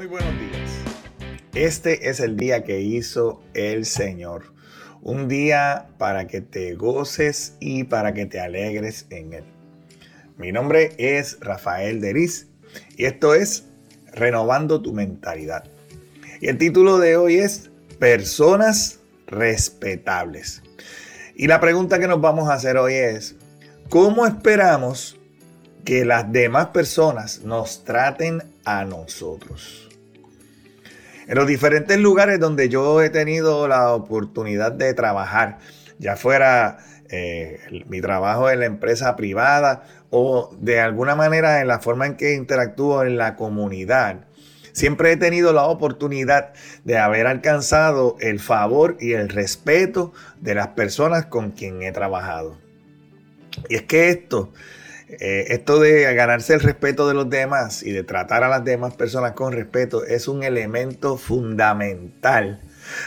Muy buenos días. Este es el día que hizo el Señor. Un día para que te goces y para que te alegres en él. Mi nombre es Rafael Deriz y esto es Renovando tu mentalidad. Y el título de hoy es Personas respetables. Y la pregunta que nos vamos a hacer hoy es, ¿cómo esperamos que las demás personas nos traten a nosotros? En los diferentes lugares donde yo he tenido la oportunidad de trabajar, ya fuera eh, mi trabajo en la empresa privada o de alguna manera en la forma en que interactúo en la comunidad, siempre he tenido la oportunidad de haber alcanzado el favor y el respeto de las personas con quien he trabajado. Y es que esto eh, esto de ganarse el respeto de los demás y de tratar a las demás personas con respeto es un elemento fundamental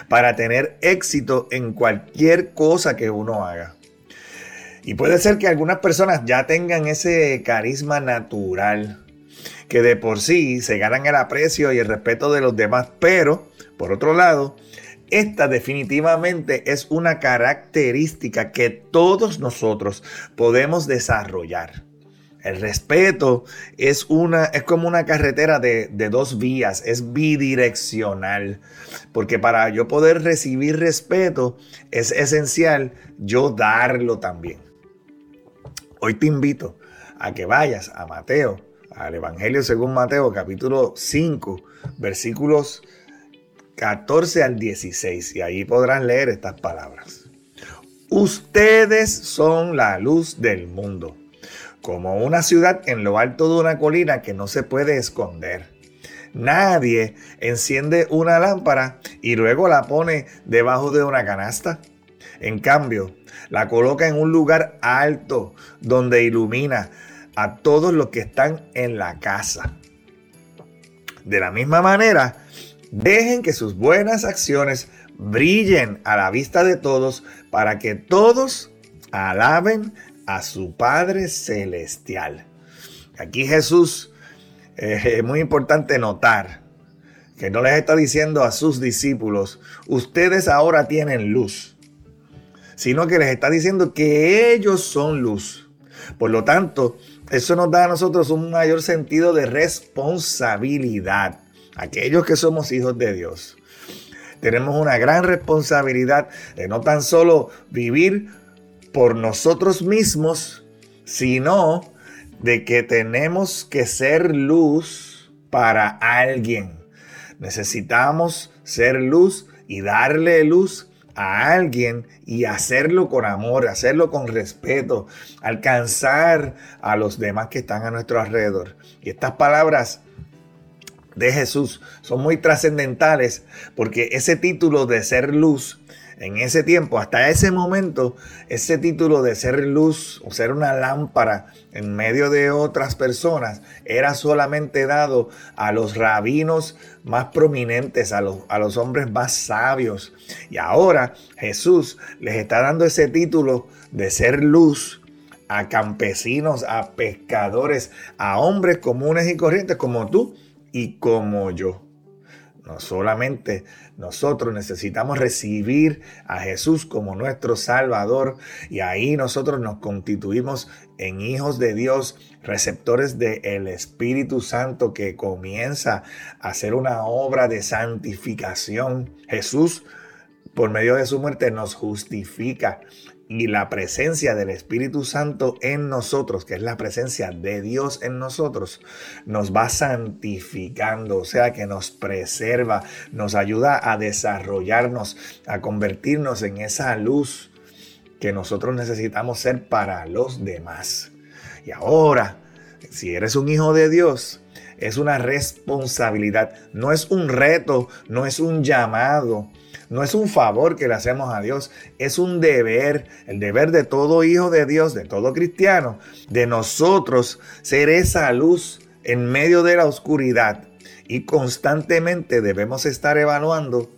para tener éxito en cualquier cosa que uno haga. Y puede ser que algunas personas ya tengan ese carisma natural, que de por sí se ganan el aprecio y el respeto de los demás, pero por otro lado, esta definitivamente es una característica que todos nosotros podemos desarrollar. El respeto es, una, es como una carretera de, de, dos vías, es bidireccional. Porque para yo poder recibir respeto es esencial yo darlo también. Hoy te invito a que vayas a Mateo, al Evangelio según Mateo, capítulo 5, versículos 14 al 16. Y ahí podrás leer estas palabras. Ustedes son la luz del mundo como una ciudad en lo alto de una colina que no se puede esconder. Nadie enciende una lámpara y luego la pone debajo de una canasta. En cambio, la coloca en un lugar alto donde ilumina a todos los que están en la casa. De la misma manera, dejen que sus buenas acciones brillen a la vista de todos para que todos alaben a su Padre Celestial. Aquí Jesús, eh, es muy importante notar que no les está diciendo a sus discípulos, ustedes ahora tienen luz, sino que les está diciendo que ellos son luz. Por lo tanto, eso nos da a nosotros un mayor sentido de responsabilidad. Aquellos que somos hijos de Dios. Tenemos una gran responsabilidad de no tan solo vivir por nosotros mismos, sino de que tenemos que ser luz para alguien. Necesitamos ser luz y darle luz a alguien y hacerlo con amor, hacerlo con respeto, alcanzar a los demás que están a nuestro alrededor. Y estas palabras de Jesús son muy trascendentales porque ese título de ser luz en ese tiempo, hasta ese momento, ese título de ser luz o ser una lámpara en medio de otras personas era solamente dado a los rabinos más prominentes, a los, a los hombres más sabios. Y ahora Jesús les está dando ese título de ser luz a campesinos, a pescadores, a hombres comunes y corrientes como tú y como yo. No solamente nosotros necesitamos recibir a Jesús como nuestro Salvador y ahí nosotros nos constituimos en hijos de Dios, receptores del Espíritu Santo que comienza a hacer una obra de santificación. Jesús, por medio de su muerte, nos justifica y la presencia del Espíritu Santo en nosotros, que es la presencia de Dios en nosotros, nos va santificando, o sea que nos preserva, nos ayuda a desarrollarnos, a convertirnos en esa luz que nosotros necesitamos ser para los demás. Y ahora, si eres un hijo de Dios, es una responsabilidad, no es un reto, no es un llamado, no es un favor que le hacemos a Dios, es un deber, el deber de todo hijo de Dios, de todo cristiano, de nosotros ser esa luz en medio de la oscuridad. Y constantemente debemos estar evaluando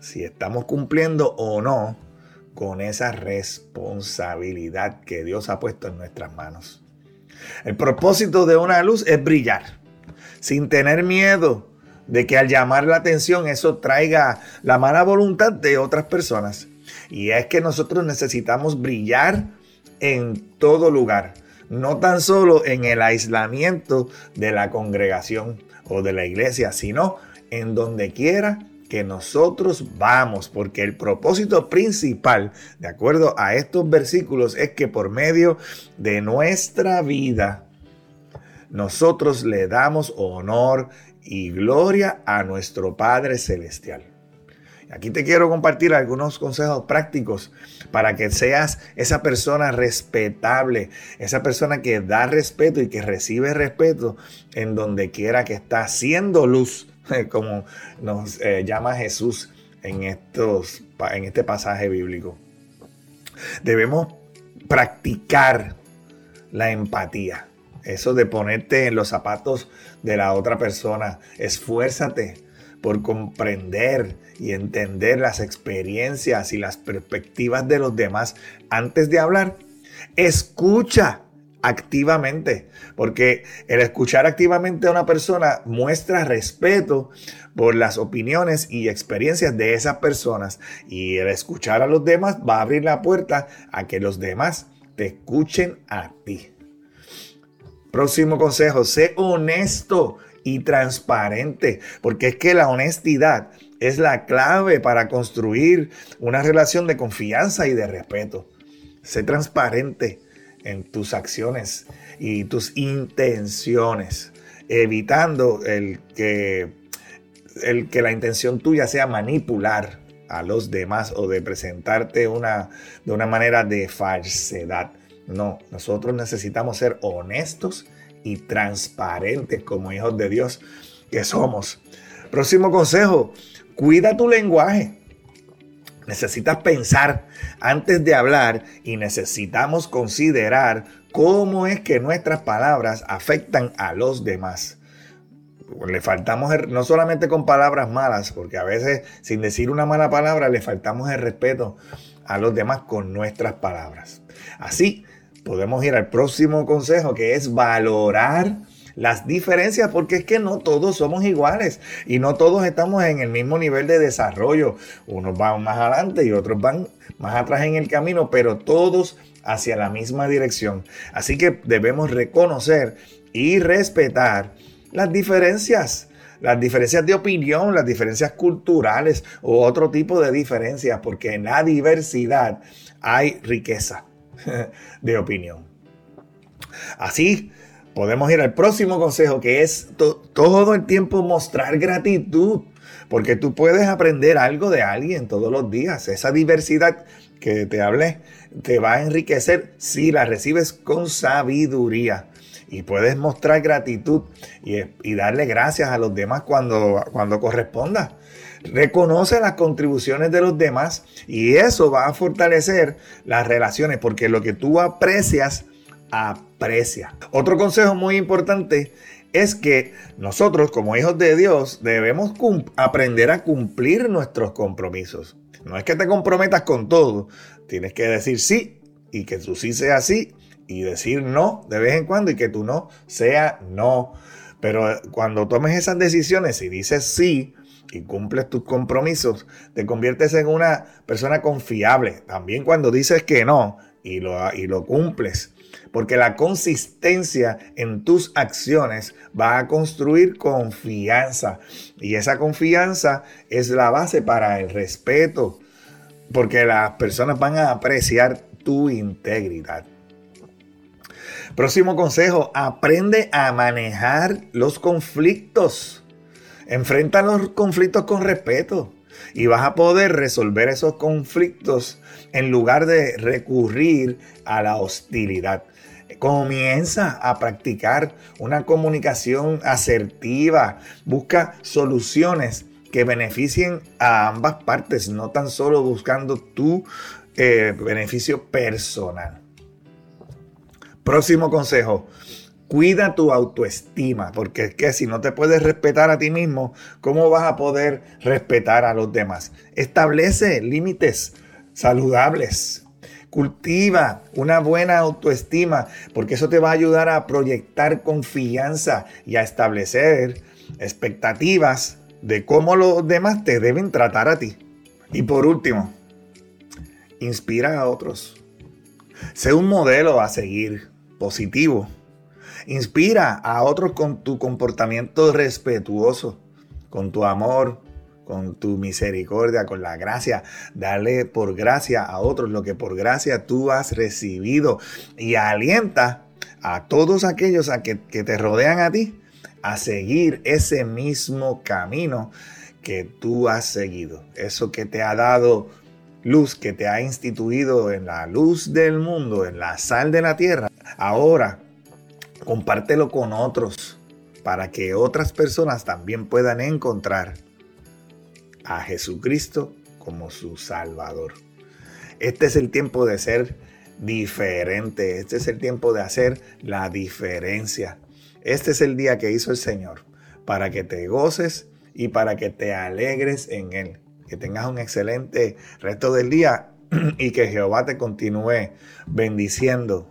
si estamos cumpliendo o no con esa responsabilidad que Dios ha puesto en nuestras manos. El propósito de una luz es brillar, sin tener miedo de que al llamar la atención eso traiga la mala voluntad de otras personas. Y es que nosotros necesitamos brillar en todo lugar, no tan solo en el aislamiento de la congregación o de la iglesia, sino en donde quiera que nosotros vamos, porque el propósito principal, de acuerdo a estos versículos, es que por medio de nuestra vida, nosotros le damos honor y gloria a nuestro Padre Celestial. Aquí te quiero compartir algunos consejos prácticos para que seas esa persona respetable, esa persona que da respeto y que recibe respeto en donde quiera que está haciendo luz, como nos eh, llama Jesús en, estos, en este pasaje bíblico. Debemos practicar la empatía. Eso de ponerte en los zapatos de la otra persona. Esfuérzate por comprender y entender las experiencias y las perspectivas de los demás antes de hablar. Escucha activamente, porque el escuchar activamente a una persona muestra respeto por las opiniones y experiencias de esas personas y el escuchar a los demás va a abrir la puerta a que los demás te escuchen a ti. Próximo consejo, sé honesto y transparente, porque es que la honestidad es la clave para construir una relación de confianza y de respeto. Sé transparente en tus acciones y tus intenciones, evitando el que, la intención tuya sea manipular a los demás o de presentarte una, de una manera de falsedad. No, nosotros necesitamos ser honestos y transparentes como hijos de Dios que somos. Próximo consejo, cuida tu lenguaje. Necesitas pensar antes de hablar y necesitamos considerar cómo es que nuestras palabras afectan a los demás. Le faltamos no solamente con palabras malas, porque a veces sin decir una mala palabra le faltamos el respeto a los demás con nuestras palabras. Así podemos ir al próximo consejo que es valorar las diferencias porque es que no todos somos iguales y no todos estamos en el mismo nivel de desarrollo. Unos van más adelante y otros van más atrás en el camino, pero todos hacia la misma dirección. Así que debemos reconocer y respetar las diferencias. Las diferencias de opinión, las diferencias culturales o otro tipo de diferencias, porque en la diversidad hay riqueza. de opinión. Así podemos ir al próximo consejo que es todo el tiempo mostrar gratitud, porque tú puedes aprender algo de alguien todos los días. Esa diversidad que te hablé te va a enriquecer si la recibes con sabiduría. Y puedes mostrar gratitud y, darle gracias a los demás cuando, cuando corresponda. Reconoce las contribuciones de los demás y eso va a fortalecer las relaciones porque lo que tú aprecias, aprecia. Otro consejo muy importante es que nosotros como hijos de Dios debemos aprender a cumplir nuestros compromisos. No es que te comprometas con todo, tienes que decir sí y que tu sí sea sí y decir no de vez en cuando y que tu no sea no. Pero cuando tomes esas decisiones y dices sí, y cumples tus compromisos, te conviertes en una persona confiable. También cuando dices que no y lo, y lo cumples. Porque la consistencia en tus acciones va a construir confianza. Y esa confianza es la base para el respeto. Porque las personas van a apreciar tu integridad. Próximo consejo, aprende a manejar los conflictos. Enfrenta los conflictos con respeto y vas a poder resolver esos conflictos en lugar de recurrir a la hostilidad. Comienza a practicar una comunicación asertiva. Busca soluciones que beneficien a ambas partes, no tan solo buscando tu eh, beneficio personal. Próximo consejo. Cuida tu autoestima, porque es que si no te puedes respetar a ti mismo, ¿cómo vas a poder respetar a los demás? Establece límites saludables. Cultiva una buena autoestima, porque eso te va a ayudar a proyectar confianza y a establecer expectativas de cómo los demás te deben tratar a ti. Y por último, inspira a otros. Sé un modelo a seguir, positivo. Inspira a otros con tu comportamiento respetuoso, con tu amor, con tu misericordia, con la gracia. Dale por gracia a otros lo que por gracia tú has recibido. Y alienta a todos aquellos a que, que te rodean a ti a seguir ese mismo camino que tú has seguido. Eso que te ha dado luz, que te ha instituido en la luz del mundo, en la sal de la tierra. Ahora, compártelo con otros para que otras personas también puedan encontrar a Jesucristo como su Salvador. Este es el tiempo de ser diferente. Este es el tiempo de hacer la diferencia. Este es el día que hizo el Señor para que te goces y para que te alegres en Él. Que tengas un excelente resto del día y que Jehová te continúe bendiciendo